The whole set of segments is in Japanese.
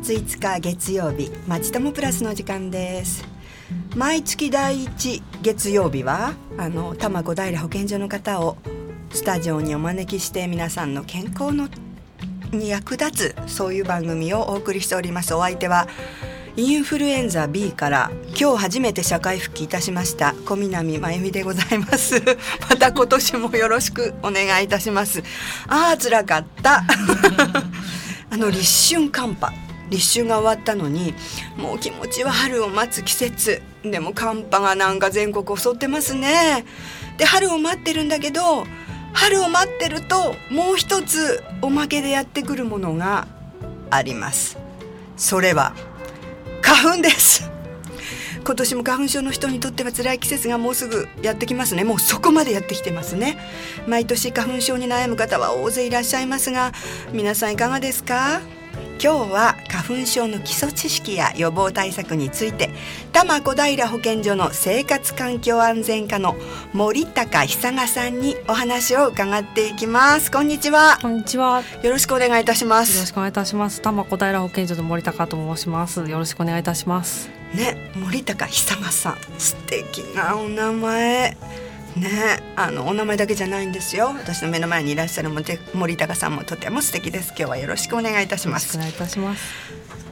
月5日月曜日まちともプラスの時間です。毎月第一月曜日はあの多摩小平保健所の方をスタジオにお招きして皆さんの健康のに役立つそういう番組をお送りしております。お相手はインフルエンザ B から今日初めて社会復帰いたしました小南真由美でございます。また今年もよろしくお願いいたします。ああ辛かった。あの立春寒波。立春が終わったのにもう気持ちは春を待つ季節。でも寒波がなんか全国襲ってますね。で春を待ってるんだけど春を待ってるともう一つおまけでやってくるものがあります。それは花粉です。今年も花粉症の人にとっては辛い季節がもうすぐやってきますね。もうそこまでやってきてますね。毎年花粉症に悩む方は大勢いらっしゃいますが皆さんいかがですか？今日は花粉症の基礎知識や予防対策について多摩小平保健所の生活環境安全課の森高久賀さんにお話を伺っていきます。こんにちは。こんにちは。よろしくお願いいたします。よろしくお願いいたします。多摩小平保健所の森高と申します。よろしくお願いいたします。ね森高久賀さん素敵なお名前ねあのお名前だけじゃないんですよ。私の目の前にいらっしゃる森高さんもとても素敵です。今日はよろしくお願いいたします。お願いいたします。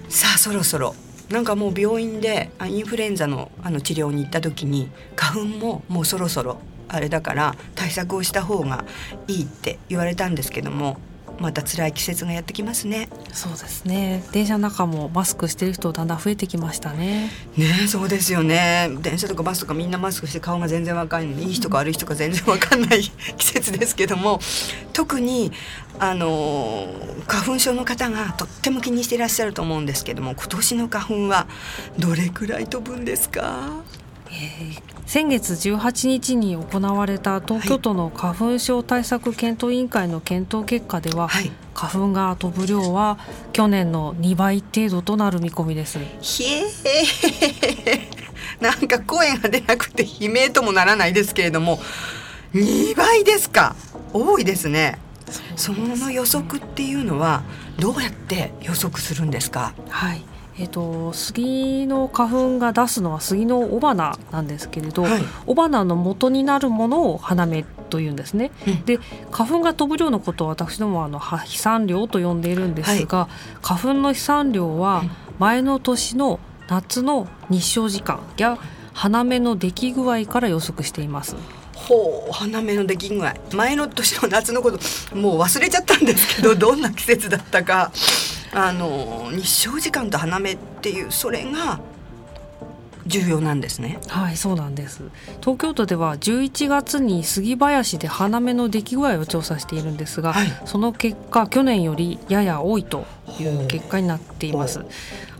さあそろそろ。なんかもう病院でインフルエンザのあの治療に行った時に花粉ももうそろそろあれだから対策をした方がいいって言われたんですけどもまた辛い季節がやってきますね。そうですね。電車の中もマスクしてる人だんだん増えてきましたね。ねそうですよね。電車とかバスとかみんなマスクして顔が全然若いのにい。い人か悪い人か全然わかんない季節ですけども。特にあの花粉症の方がとっても気にしていらっしゃると思うんですけども今年の花粉はどれくらい飛ぶんですか？えー、先月18日に行われた東京都の花粉症対策検討委員会の検討結果では、はい、花粉が飛ぶ量は去年の2倍程度となる見込みです。ひえ なんか声が出なくて悲鳴ともならないですけれども2倍ですか？多いですね。その予測っていうのはどうやって予測するんですか？はいえっと、杉の花粉が出すのは杉の雄花なんですけれど、はい、雄花の元になるものを花芽というんですね。うん、で花粉が飛ぶ量のことを私どもあの飛散量と呼んでいるんですが、はい、花粉の飛散量は前の年の夏の日照時間や花芽の出来具合から予測しています。ほう花芽の出来具合。前の年の夏のこともう忘れちゃったんですけどどんな季節だったかあの日照時間と花芽っていうそれが重要なんですね。はい、そうなんです。東京都では11月に杉林で花芽の出来具合を調査しているんですが、はい、その結果去年よりやや多いという結果になっています。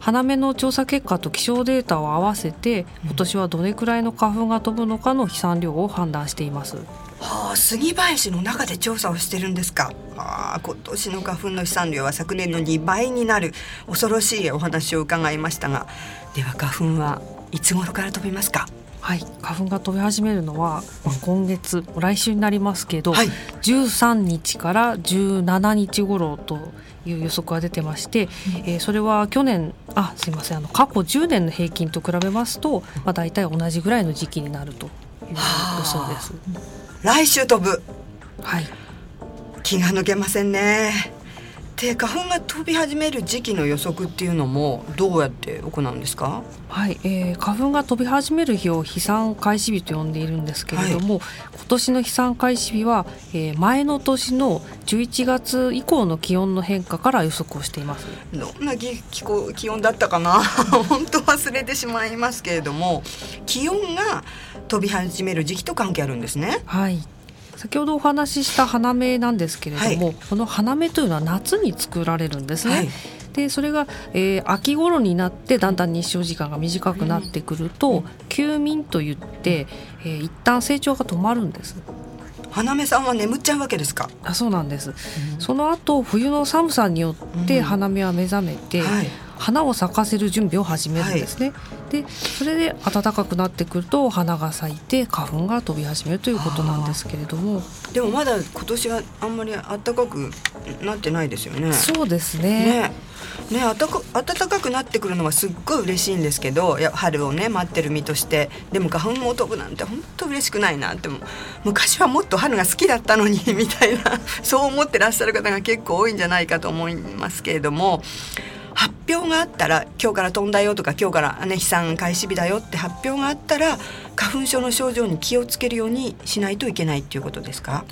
花芽の調査結果と気象データを合わせて今年はどれくらいの花粉が飛ぶのかの飛散量を判断しています。はあ、杉林の中で調査をしてるんですか。はあ、今年の花粉の飛散量は昨年の2倍になる恐ろしいお話を伺いましたが、では花粉はいつ頃から飛びますか？はい、花粉が飛び始めるのは、まあ、今月来週になりますけど、はい、13日から17日頃という予測が出てまして、うん、えー、それは去年あすいませんあの過去10年の平均と比べますと、まあ、大体同じぐらいの時期になるという予想です。来週飛ぶ。はい。気が抜けませんねで花粉が飛び始める時期の予測っていうのもどうやって行うんですか？はい、えー、花粉が飛び始める日を飛散開始日と呼んでいるんですけれども、はい、今年の飛散開始日は、えー、前の年の11月以降の気温の変化から予測をしています。どんな気候気温だったかな？本当忘れてしまいますけれども気温が飛び始める時期と関係あるんですね。はい先ほどお話しした花芽なんですけれども、はい、この花芽というのは夏に作られるんですね。はい、でそれが、えー、秋頃になってだんだん日照時間が短くなってくると、うん、休眠といって、えー、一旦成長が止まるんです。花芽さんは眠っちゃうわけですか？あ、そうなんです。うん、その後冬の寒さによって花芽は目覚めて、うんはい花を咲かせる準備を始めるんですね。はい、でそれで暖かくなってくると花が咲いて花粉が飛び始めるということなんですけれども。でもまだ今年はあんまり暖かくなってないですよね。そうですね、ね、ね暖か暖かくなってくるのはすっごい嬉しいんですけどや春をね待ってる身として。でも花粉も飛ぶなんて本当嬉しくないなって。昔はもっと春が好きだったのに みたいな。そう思ってらっしゃる方が結構多いんじゃないかと思いますけれども発表があったら今日から飛んだよとか今日からね飛散開始日だよって発表があったら花粉症の症状に気をつけるようにしないといけないっていうことですか？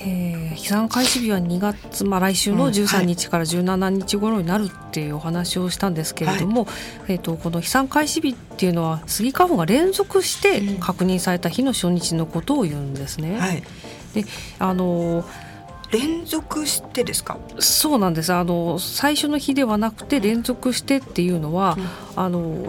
えー、飛散開始日は2月、まあ、来週の13日から17日頃になるっていうお話をしたんですけれども、はい、えーと、この飛散開始日っていうのはスギ花粉が連続して確認された日の初日のことを言うんですね。はい、であの連続してですか？そうなんです。あの最初の日ではなくて連続してっていうのは、うん、あの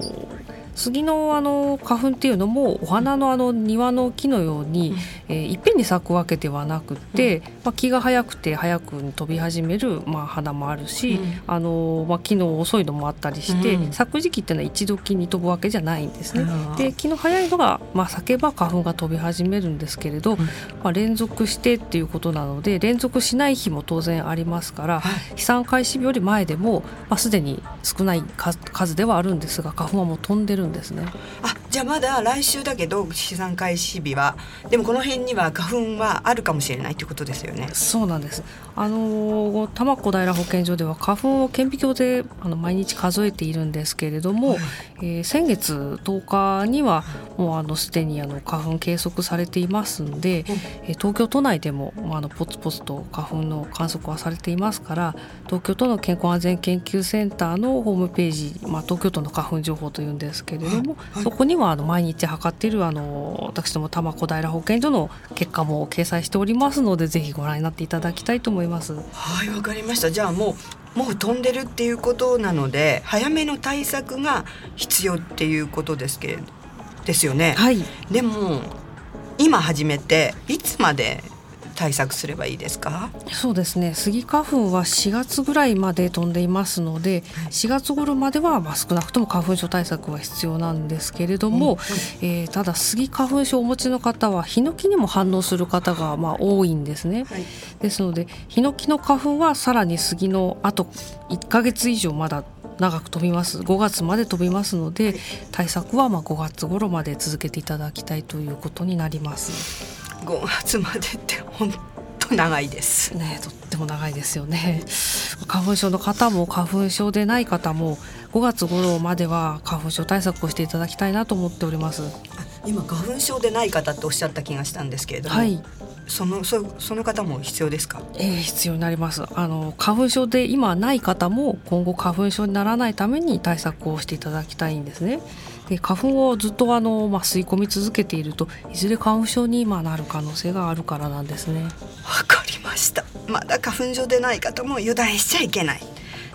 杉のあの花粉っていうのもお花のあの庭の木のように、うん、えー、いっぺんに咲くわけではなくて、うん、まあ、木が早くて早く飛び始める、まあ、花もあるし、うん、あのまあ、木の遅いのもあったりして、咲く時期っていうのは一度木に飛ぶわけじゃないんですね。で木の早いのが、まあ、咲けば花粉が飛び始めるんですけれど、まあ、連続してっていうことなので連続しない日も当然ありますから、はい、飛散開始日より前でも、まあ、すでに少ない数ではあるんですが花粉はもう飛んでるるんですね。あじゃあまだ来週だけど資産開始日は。でもこの辺には花粉はあるかもしれないということですよね。そうなんです。あの多摩小平保健所では花粉を顕微鏡であの毎日数えているんですけれども、はい、えー、先月10日にはもうあのすでにあの花粉計測されていますんで、え東京都内でもあのポツポツと花粉の観測はされていますから東京都の健康安全研究センターのホームページ、まあ、東京都の花粉情報というんですけれども、はい。はい、そこにはあの毎日測っているあの私ども多摩小平保健所の結果も掲載しておりますのでぜひご覧になっていただきたいと思います。はいわかりましたじゃあもうもう飛んでるっていうことなので早めの対策が必要っていうことですけれどですよね。はい、でも今始めていつまで対策すればいいですか？そうですね。スギ花粉は4月ぐらいまで飛んでいますので4月頃まではまあ少なくとも花粉症対策は必要なんですけれども、うんえー、ただスギ花粉症をお持ちの方はヒノキにも反応する方がまあ多いんですね、はい、ですのでヒノキの花粉はさらにスギのあと1か月以上まだ長く飛びます。5月まで飛びますので対策はまあ5月頃まで続けていただきたいということになります。5月までって本当長いです。ねとっても長いですよね。花粉症の方も花粉症でない方も5月頃までは花粉症対策をしていただきたいなと思っております。今花粉症でない方っておっしゃった気がしたんですけれども、はい、そのそその方も必要ですか、えー、必要になります。あの花粉症で今ない方も今後花粉症にならないために対策をしていただきたいんですねで花粉をずっとあの、まあ、吸い込み続けているといずれ花粉症に今なる可能性があるからなんですね。わかりました。まだ花粉症でない方も油断しちゃいけない。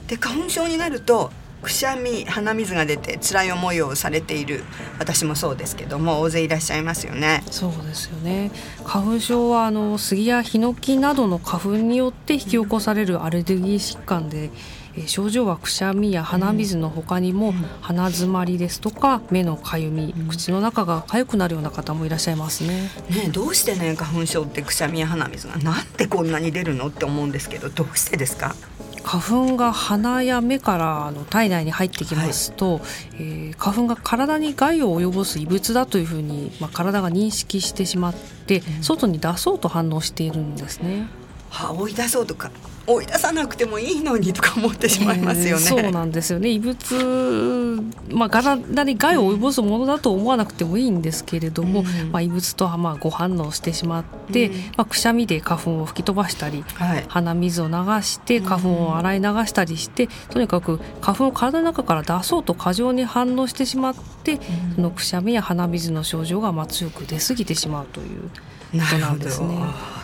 で花粉症になるとくしゃみ鼻水が出て辛い思いをされている私もそうですけども大勢いらっしゃいますよね。そうですよね。花粉症はあの杉やヒノキなどの花粉によって引き起こされるアレルギー疾患で、え症状はくしゃみや鼻水の他にも、鼻詰まりですとか目のかゆみ、口の中が痒くなるような方もいらっしゃいますね。ねどうしてね花粉症ってくしゃみや鼻水がなんでこんなに出るのって思うんですけどどうしてですか？花粉が鼻や目からあの体内に入ってきますと、はい、えー、花粉が体に害を及ぼす異物だというふうに、まあ、体が認識してしまって、うん、外に出そうと反応しているんですね。は追い出そうとか追い出さなくてもいいのにとか思ってしまいますよね。えー、そうなんですよね。異物、まあ、体に害を及ぼすものだと思わなくてもいいんですけれども、うん、まあ、異物とはまあご反応してしまって、うん、まあ、くしゃみで花粉を吹き飛ばしたり、はい、鼻水を流して花粉を洗い流したりして、とにかく花粉を体の中から出そうと過剰に反応してしまって、そのくしゃみや鼻水の症状がまあ強く出過ぎてしまうということなんですね。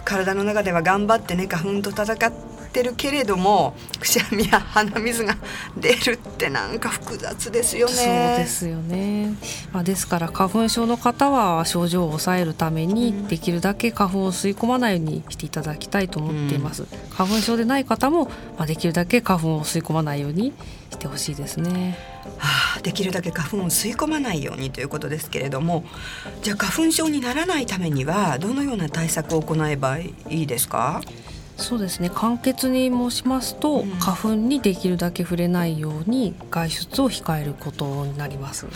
体の中では頑張ってね花粉と戦ってるけれどもくしゃみや鼻水が出るってなんか複雑ですよね。そうですよね、まあ、ですから花粉症の方は症状を抑えるためにできるだけ花粉を吸い込まないようにしていただきたいと思っています。うん、花粉症でない方も、まあ、できるだけ花粉を吸い込まないようにしてほしいですね。はあ、できるだけ花粉を吸い込まないようにということですけれどもじゃあ花粉症にならないためにはどのような対策を行えばいいですか？そうですね。簡潔に申しますと、うん、花粉にできるだけ触れないように外出を控えることになります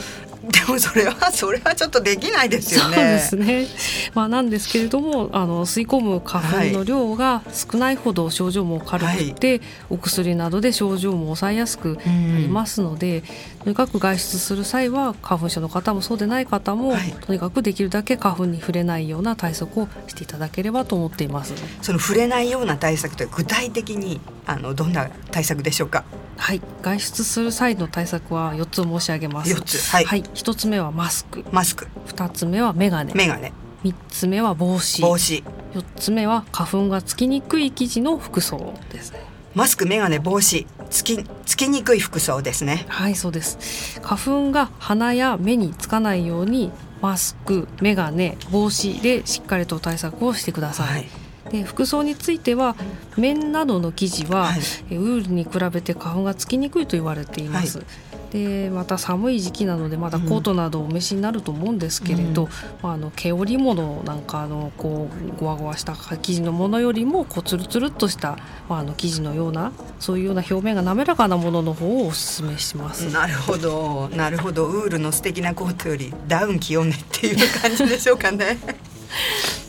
でもそれはそれはちょっとできないですよね。そうですね。まあなんですけれども、あの吸い込む花粉の量が少ないほど症状も軽くて、はい、お薬などで症状も抑えやすくなりますので、とにかく外出する際は花粉症の方もそうでない方も、はい、とにかくできるだけ花粉に触れないような対策をしていただければと思っています。その触れないような対策という具体的にあのどんな対策でしょうか？はい外出する際の対策は4つ申し上げます4つはい、はい、1つ目はマスク。マスク。2つ目はメガネ。メガネ。3つ目は帽子。帽子。4つ目は花粉がつきにくい生地の服装ですね。マスクメガネ帽子。つきつきにくい服装ですね。はいそうです。花粉が鼻や目につかないようにマスクメガネ帽子でしっかりと対策をしてください、はいで服装については綿などの生地は、はい、ウールに比べて花粉がつきにくいと言われています。はい。でまた寒い時期なのでまだコートなどお召しになると思うんですけれど、うん、まあ、あの毛織物なんかのこうゴワゴワした生地のものよりもこうつるつるっとした、まあ、あの生地のようなそういうような表面が滑らかなものの方をおすめします。なるほど。なるほど。ウールの素敵なコートよりダウン着ようねっていう感じでしょうかね。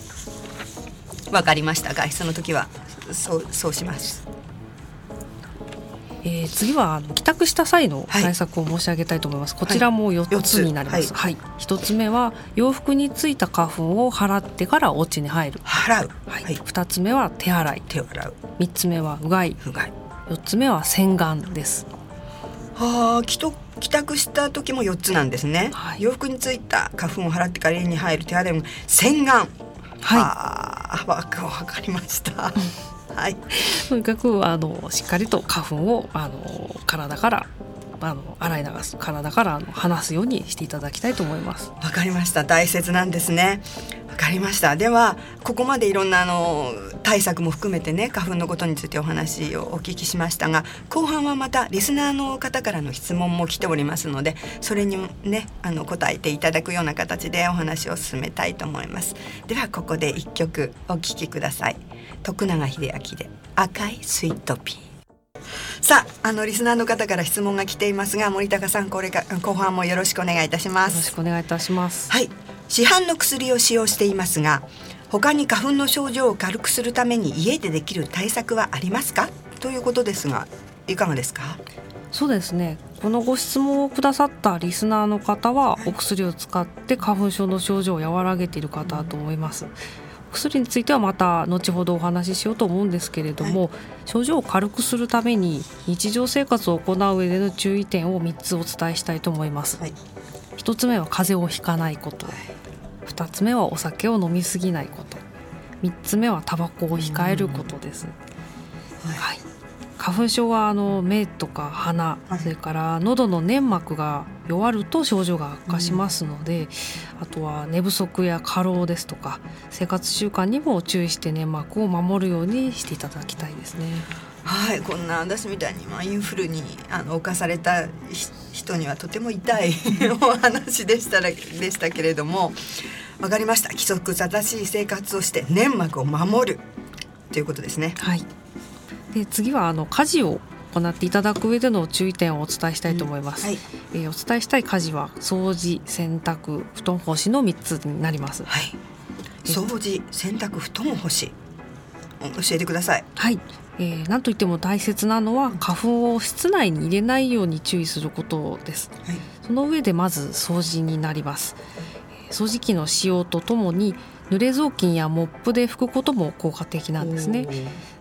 わかりました。外出の時はそうそうします。えー、次は帰宅した際の対策を申し上げたいと思います、はい、こちらも4つになります、はい、はい、1つ目は洋服についた花粉を払ってからお家に入る。払う、はい、2つ目は手洗い。手を洗う。3つ目はうがい。うがい。4つ目は洗顔です。はあ帰宅した時も4つなんですね、はい、洋服についた花粉を払ってから家に入る手洗いも洗顔はいわかりました。はい。とにかくあのしっかりと花粉をあの体からあの洗い流す体からあの離すようにしていただきたいと思います。わかりました。大切なんですね。わかりました。ではここまでいろんなあの対策も含めてね花粉のことについてお話をお聞きしましたが後半はまたリスナーの方からの質問も来ておりますのでそれにねあの答えていただくような形でお話を進めたいと思います。ではここで一曲お聴きください。徳永英明で赤いスイートピー。さあ、あのリスナーの方から質問が来ていますが、森高さん、これか後半もよろしくお願いいたします。よろしくお願いいたします。はい、市販の薬を使用していますが、他に花粉の症状を軽くするために家でできる対策はありますか？ということですが、いかがですか？そうですね。このご質問をくださったリスナーの方は、お薬を使って花粉症の症状を和らげている方だと思います。うん薬についてはまた後ほどお話ししようと思うんですけれども、はい、症状を軽くするために日常生活を行う上での注意点を3つお伝えしたいと思います、はい、1つ目は風邪をひかないこと、はい、2つ目はお酒を飲みすぎないこと。3つ目はタバコを控えることです、はい。花粉症はあの目とか鼻、はい、それから喉の粘膜が弱ると症状が悪化しますので、うん、あとは寝不足や過労ですとか生活習慣にも注意して粘膜を守るようにしていただきたいですね。はい、こんな私みたいにまあインフルにあの侵された人にはとても痛い お話でしたらでしたけれども分かりました規則正しい生活をして粘膜を守るということですね。はいで次はあの家事を行っていただく上での注意点をお伝えしたいと思います、うんはい、えー、お伝えしたい家事は掃除洗濯布団干しの3つになります、はい、掃除洗濯布団干し。教えてください。はい、えー、なんといっても大切なのは花粉を室内に入れないように注意することです、はい、その上でまず掃除になります。掃除機の使用とともに濡れ雑巾やモップで拭くことも効果的なんですね。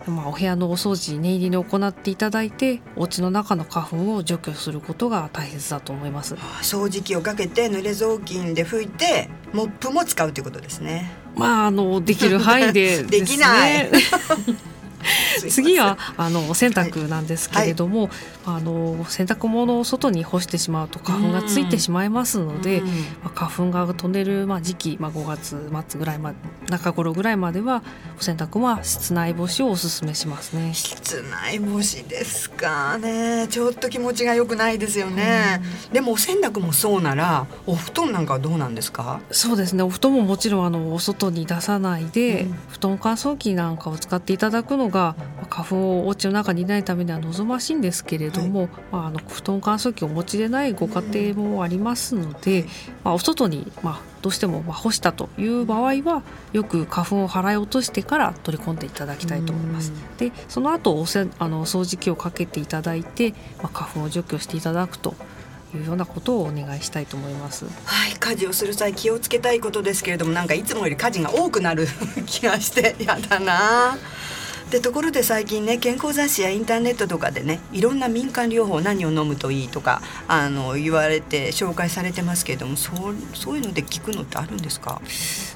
まあ、お部屋のお掃除念入りに行っていただいてお家の中の花粉を除去することが大切だと思います。掃除機をかけて濡れ雑巾で拭いてモップも使うということですね。まああのできる範囲で、ね、できない 次はあのお洗濯なんですけれども、はい、あの洗濯物を外に干してしまうと花粉がついてしまいますので、まあ、花粉が飛んでるまあ時期、まあ、5月末ぐらいまで中頃ぐらいまではお洗濯は室内干しをおすすめしますね。室内干しですかね。ちょっと気持ちが良くないですよね。でもお洗濯もそうならお布団なんかはどうなんですか？そうですね。お布団ももちろんあのお外に出さないで、うん、布団乾燥機なんかを使っていただくのが花粉をお家の中にいないためには望ましいんですけれども、はい、まあ、あの布団乾燥機をお持ちでないご家庭もありますので、まあ、お外に、まあ、どうしても干したという場合はよく花粉を払い落としてから取り込んでいただきたいと思います。でその後おせあの掃除機をかけていただいて、まあ、花粉を除去していただくというようなことをお願いしたいと思います。はい、家事をする際気をつけたいことですけれども、なんかいつもより家事が多くなる 気がしてやだな。でところで最近ね健康雑誌やインターネットとかでねいろんな民間療法何を飲むといいとかあの言われて紹介されてますけれどもそうそういうので聞くのってあるんですか？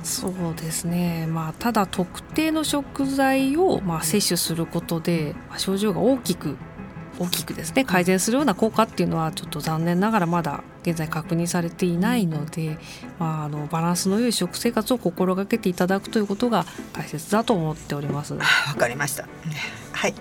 そうですね、まあ、ただ特定の食材を、まあ、摂取することで、まあ、症状が大きく大きくですね改善するような効果っていうのはちょっと残念ながらまだ現在確認されていないので、まあ、あのバランスの良い食生活を心がけていただくということが大切だと思っております。わかりました。はい。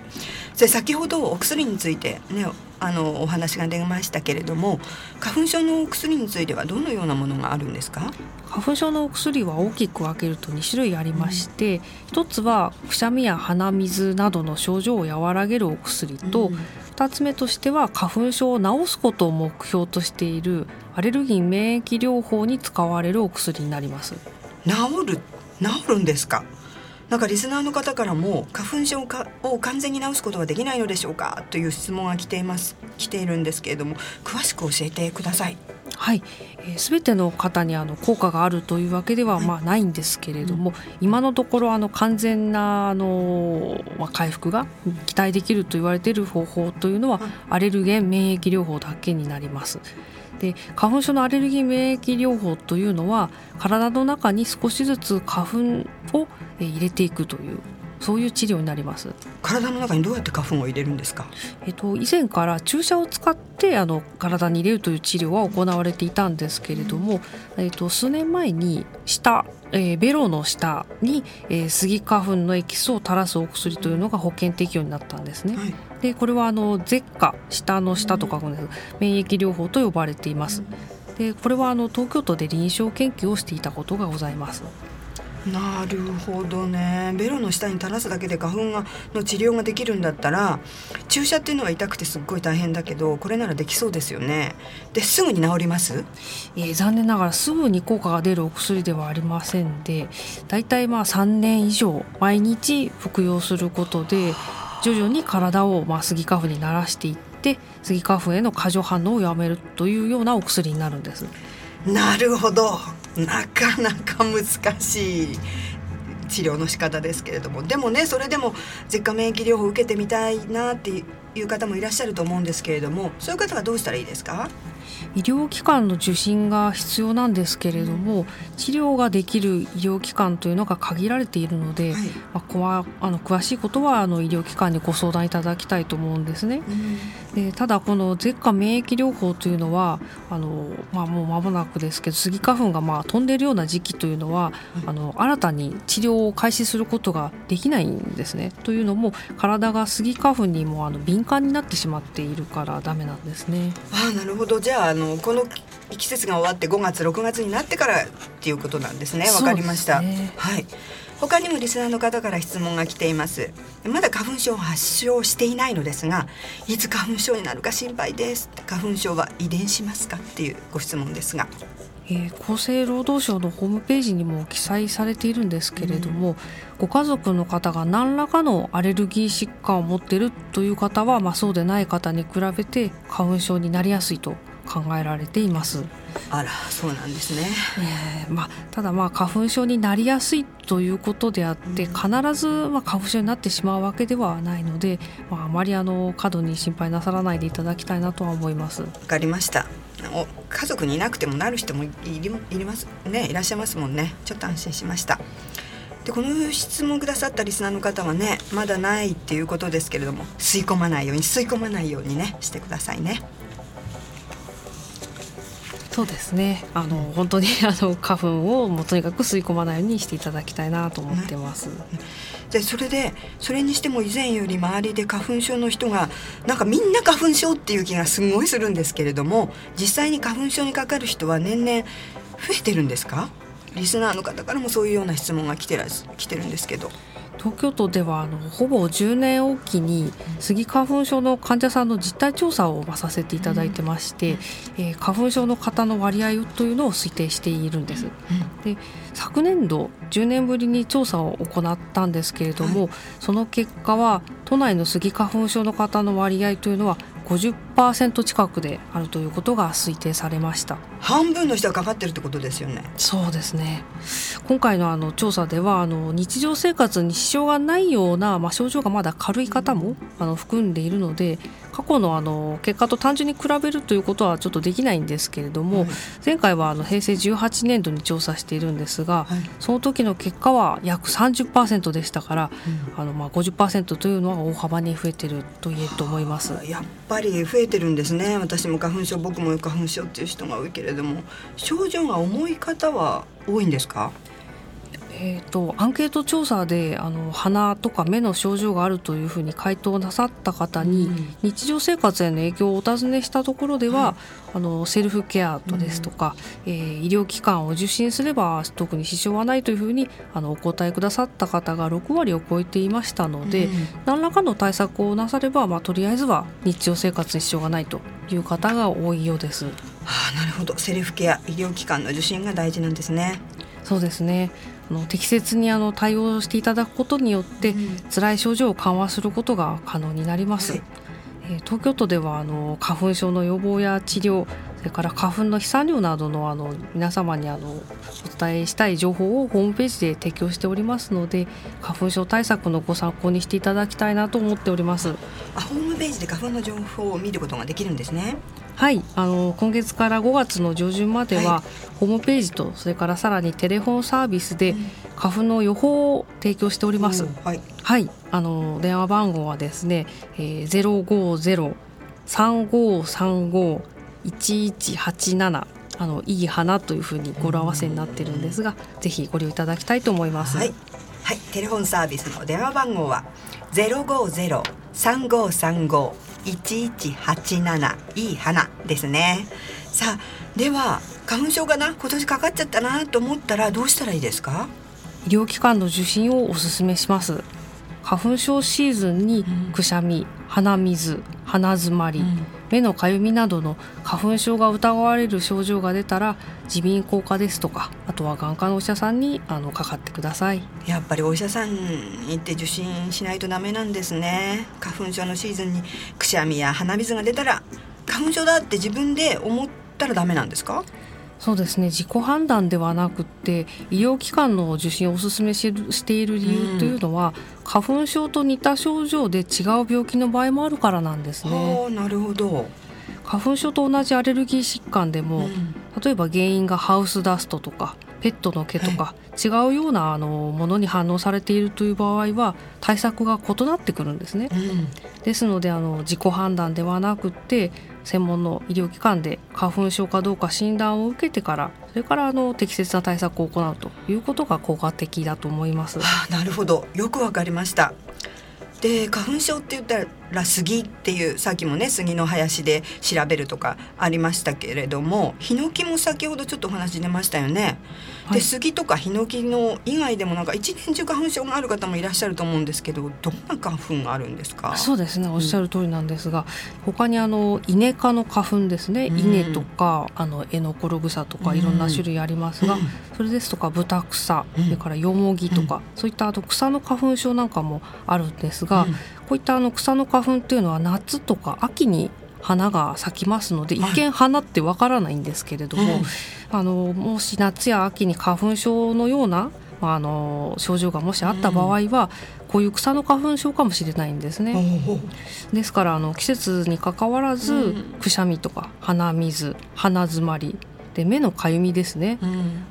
で先ほどお薬についてねあのお話が出ましたけれども花粉症のお薬についてはどのようなものがあるんですか？花粉症のお薬は大きく分けると2種類ありまして、うん、1つはくしゃみや鼻水などの症状を和らげるお薬と、うん、2つ目としては花粉症を治すことを目標としているアレルギー免疫療法に使われるお薬になります。治る治るんですか？なんかリスナーの方からも花粉症を完全に治すことはできないのでしょうか？という質問が来ています来ているんですけれども詳しく教えてください。はい、えー、全ての方にあの効果があるというわけではまあないんですけれども、うん、今のところあの完全なあの、まあ、回復が期待できると言われている方法というのは、アレルゲン免疫療法だけになります。で花粉症のアレルギー免疫療法というのは体の中に少しずつ花粉を入れていくというそういう治療になります体の中にどうやって花粉を入れるんですか？えっと以前から注射を使ってあの体に入れるという治療は行われていたんですけれども、えっと数年前に下えー、ベロの下に、えー、スギ花粉のエキスを垂らすお薬というのが保険適用になったんですね。はい、でこれはあの舌下下の下と書くんです免疫療法と呼ばれています。でこれはあの東京都で臨床研究をしていたことがございます。なるほどね。ベロの下に垂らすだけで花粉がの治療ができるんだったら注射っていうのは痛くてすっごい大変だけどこれならできそうですよね。ですぐに治ります？えー、残念ながらすぐに効果が出るお薬ではありませんでだいたいまあ3年以上毎日服用することで徐々に体をまあスギ花粉に慣らしていってスギ花粉への過剰反応をやめるというようなお薬になるんです。なるほどなかなか難しい治療の仕方ですけれども。でもねそれでも舌下免疫療法を受けてみたいなっていう方もいらっしゃると思うんですけれどもそういう方はどうしたらいいですか？医療機関の受診が必要なんですけれども治療ができる医療機関というのが限られているので、はい、まあ、こわあの詳しいことはあの医療機関にご相談いただきたいと思うんですね。うん、でただこの舌下免疫療法というのはあの、まあ、もう間もなくですけどスギ花粉がまあ飛んでいるような時期というのは、あの新たに治療を開始することができないんですね。というのも体がスギ花粉にもあの敏感になってしまっているからダメなんですね。あなるほどじゃああのこの季節が終わって5月6月になってからっていうことなんですね。わかりました、ね、はい。他にもリスナーの方から質問が来ています。まだ花粉症を発症していないのですがいつ花粉症になるか心配です。花粉症は遺伝しますかっていうご質問ですが。えー、厚生労働省のホームページにも記載されているんですけれども、うん、ご家族の方が何らかのアレルギー疾患を持っているという方は、まあ、そうでない方に比べて花粉症になりやすいと考えられています。あらそうなんですね、えーまあ、ただまあ花粉症になりやすいということであって、うん、必ずまあ花粉症になってしまうわけではないので、まあ、あまりあの過度に心配なさらないでいただきたいなとは思います。わかりましたお家族にいなくてもなる人もいりいりますねいらっしゃいますもんねちょっと安心しましたでこの質問くださったリスナーの方はねまだないっていうことですけれども吸い込まないように吸い込まないようにねしてくださいね。そうですねあの本当に あの花粉をもうとにかく吸い込まないようにしていただきたいなと思ってます。でそれでそれにしても以前より周りで花粉症の人がなんかみんな花粉症っていう気がすごいするんですけれども実際に花粉症にかかる人は年々増えてるんですか？リスナーの方からもそういうような質問が来てら来てるんですけど。東京都ではあのほぼ10年おきにスギ花粉症の患者さんの実態調査をさせていただいてまして、うん、えー、花粉症の方の割合というのを推定しているんです。うん、で昨年度10年ぶりに調査を行ったんですけれども、はい、その結果は都内のスギ花粉症の方の割合というのは50%近くであるということが推定されました。半分の人がかかってるってことですよね。そうですね。今回のあの調査ではあの日常生活に支障がないような、まあ、症状がまだ軽い方もあの含んでいるので過去のあの結果と単純に比べるということはちょっとできないんですけれども、はい、前回はあの平成18年度に調査しているんですが、はい、その時の結果は約30%でしたから、うん、あのまあ50%というのは大幅に増えてると言えると思います。やっぱり増えてるんですね。私も花粉症僕も花粉症っていう人が多いけれども症状が重い方は多いんですか？えーと、アンケート調査であの鼻とか目の症状があるというふうに回答なさった方に、うん、日常生活への影響をお尋ねしたところでは、あのセルフケアとですとか、うん、えー、医療機関を受診すれば特に支障はないというふうにあのお答えくださった方が6割を超えていましたので、うん、何らかの対策をなされば、まあ、とりあえずは日常生活に支障がないという方が多いようです。はあ、なるほど。セルフケア医療機関の受診が大事なんですね。そうですねあの適切にあの対応していただくことによって、うん、辛い症状を緩和することが可能になります。はい、えー、東京都ではあの花粉症の予防や治療それから花粉の飛散量などのあの皆様にあのお伝えしたい情報をホームページで提供しておりますので花粉症対策のご参考にしていただきたいなと思っております。あホームページで花粉の情報を見ることができるんですね。はい。あの今月から5月の上旬までは、はい、ホームページとそれからさらにテレフォンサービスで花粉の予報を提供しております、うん、はい、はい、あの電話番号はですね、えー、050-3535-1187あのいい花というふうに語呂合わせになってるんですが、ぜひご利用いただきたいと思います。はい、はい、テレフォンサービスの電話番号はゼロ五ゼロ三五三五1187いい花ですね。さあでは花粉症かな今年かかっちゃったなと思ったらどうしたらいいですか？医療機関の受診をお勧めします花粉症シーズンにくしゃみ、鼻水鼻づまり、うん。目のかゆみなどの花粉症が疑われる症状が出たら耳鼻咽喉科ですとかあとは眼科のお医者さんにあのかかってください。やっぱりお医者さんに行って受診しないとダメなんですね。花粉症のシーズンにくしゃみや鼻水が出たら花粉症だって自分で思ったらダメなんですか？そうですね。自己判断ではなくて医療機関の受診をお勧めしている理由というのは、うん、花粉症と似た症状で違う病気の場合もあるからなんですね。なるほど花粉症と同じアレルギー疾患でも、うん、例えば原因がハウスダストとかペットの毛とか、違うようなあのものに反応されているという場合は対策が異なってくるんですね。うん、ですのであの自己判断ではなくて専門の医療機関で花粉症かどうか診断を受けてからそれからあの適切な対策を行うということが効果的だと思います。はあ、なるほど。よくわかりました。で花粉症って言ったら杉っていうさっきもね杉の林で調べるとかありましたけれどもヒノキも先ほどちょっとお話出ましたよね。で杉とかヒノキの以外でもなんか一年中花粉症がある方もいらっしゃると思うんですけどどんな花粉があるんですか？そうですねおっしゃる通りなんですが、うん、他にあのイネ科の花粉ですね、うん、稲とかあのエノコログサとかいろんな種類ありますが、うん、それですとかブタクサ、それからヨモギとか、そういったあと草の花粉症なんかもあるんですが、こういったあの草の花粉っていうのは夏とか秋に花が咲きますので一見花ってわからないんですけれども、あのもし夏や秋に花粉症のようなあの症状がもしあった場合は、こういう草の花粉症かもしれないんですね。ですからあの季節にかかわらず、くしゃみとか鼻水鼻づまりで目のかゆみですね、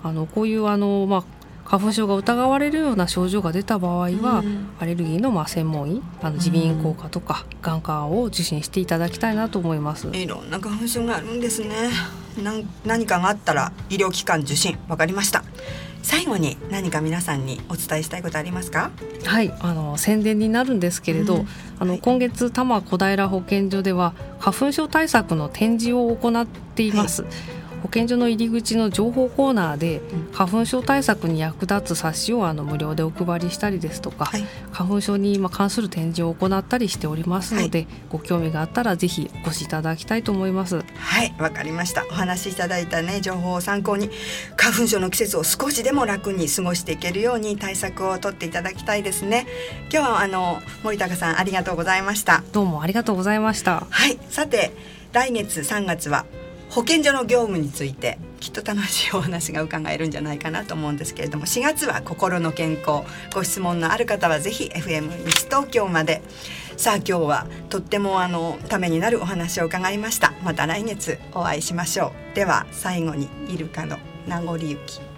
あのこういうあの、まあ、花粉症が疑われるような症状が出た場合は、うん、アレルギーのまあ専門医あの耳鼻咽喉科とか眼科を受診していただきたいなと思います。いろんな花粉症があるんですね。何かがあったら医療機関受診わかりました。最後に何か皆さんにお伝えしたいことありますか？はいあの宣伝になるんですけれど、うん、あの今月多摩小平保健所では花粉症対策の展示を行っています、はい保健所の入り口の情報コーナーで花粉症対策に役立つ冊子をあの無料でお配りしたりですとか、はい、花粉症に関する展示を行ったりしておりますので、はい、ご興味があったらぜひお越しいただきたいと思います。はいわかりました。お話しいただいたね情報を参考に花粉症の季節を少しでも楽に過ごしていけるように対策を取っていただきたいですね。今日はあの森高さんありがとうございました。どうもありがとうございました。はいさて来月3月は保健所の業務についてきっと楽しいお話が伺えるんじゃないかなと思うんですけれども4月は心の健康ご質問のある方はぜひ FM 西東京まで。さあ今日はとってもあのためになるお話を伺いました。また来月お会いしましょう。では最後にイルカの名残雪。